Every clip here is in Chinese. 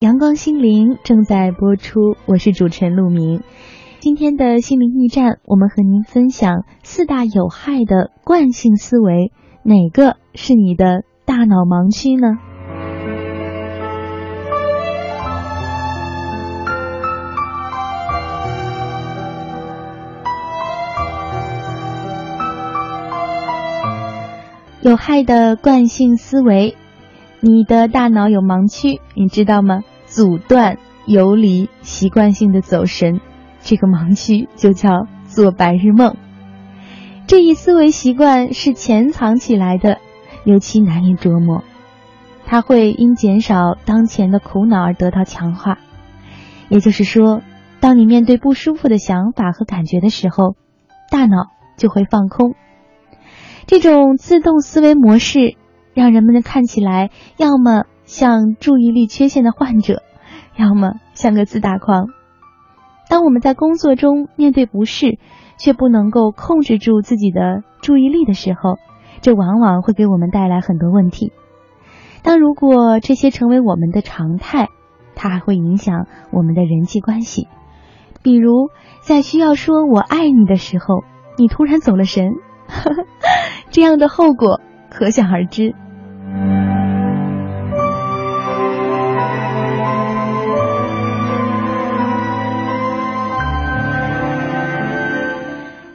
阳光心灵正在播出，我是主持人陆明。今天的心灵驿站，我们和您分享四大有害的惯性思维，哪个是你的大脑盲区呢？有害的惯性思维，你的大脑有盲区，你知道吗？阻断游离习惯性的走神，这个盲区就叫做白日梦。这一思维习惯是潜藏起来的，尤其难以琢磨。它会因减少当前的苦恼而得到强化。也就是说，当你面对不舒服的想法和感觉的时候，大脑就会放空。这种自动思维模式，让人们看起来要么。像注意力缺陷的患者，要么像个自大狂。当我们在工作中面对不适，却不能够控制住自己的注意力的时候，这往往会给我们带来很多问题。当如果这些成为我们的常态，它还会影响我们的人际关系。比如在需要说我爱你的时候，你突然走了神，呵 呵这样的后果可想而知。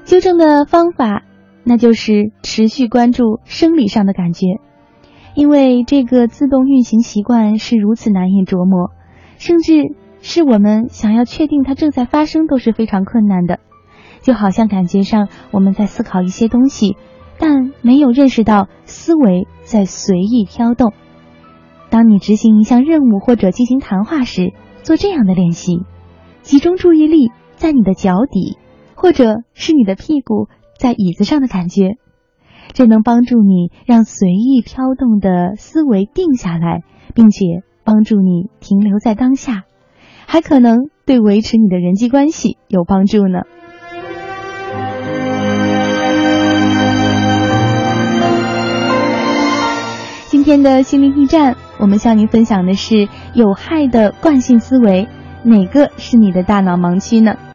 纠正的方法，那就是持续关注生理上的感觉，因为这个自动运行习惯是如此难以琢磨，甚至是我们想要确定它正在发生都是非常困难的。就好像感觉上我们在思考一些东西，但没有认识到思维在随意飘动。当你执行一项任务或者进行谈话时，做这样的练习，集中注意力在你的脚底。或者是你的屁股在椅子上的感觉，这能帮助你让随意飘动的思维定下来，并且帮助你停留在当下，还可能对维持你的人际关系有帮助呢。天的心灵驿站，我们向您分享的是有害的惯性思维，哪个是你的大脑盲区呢？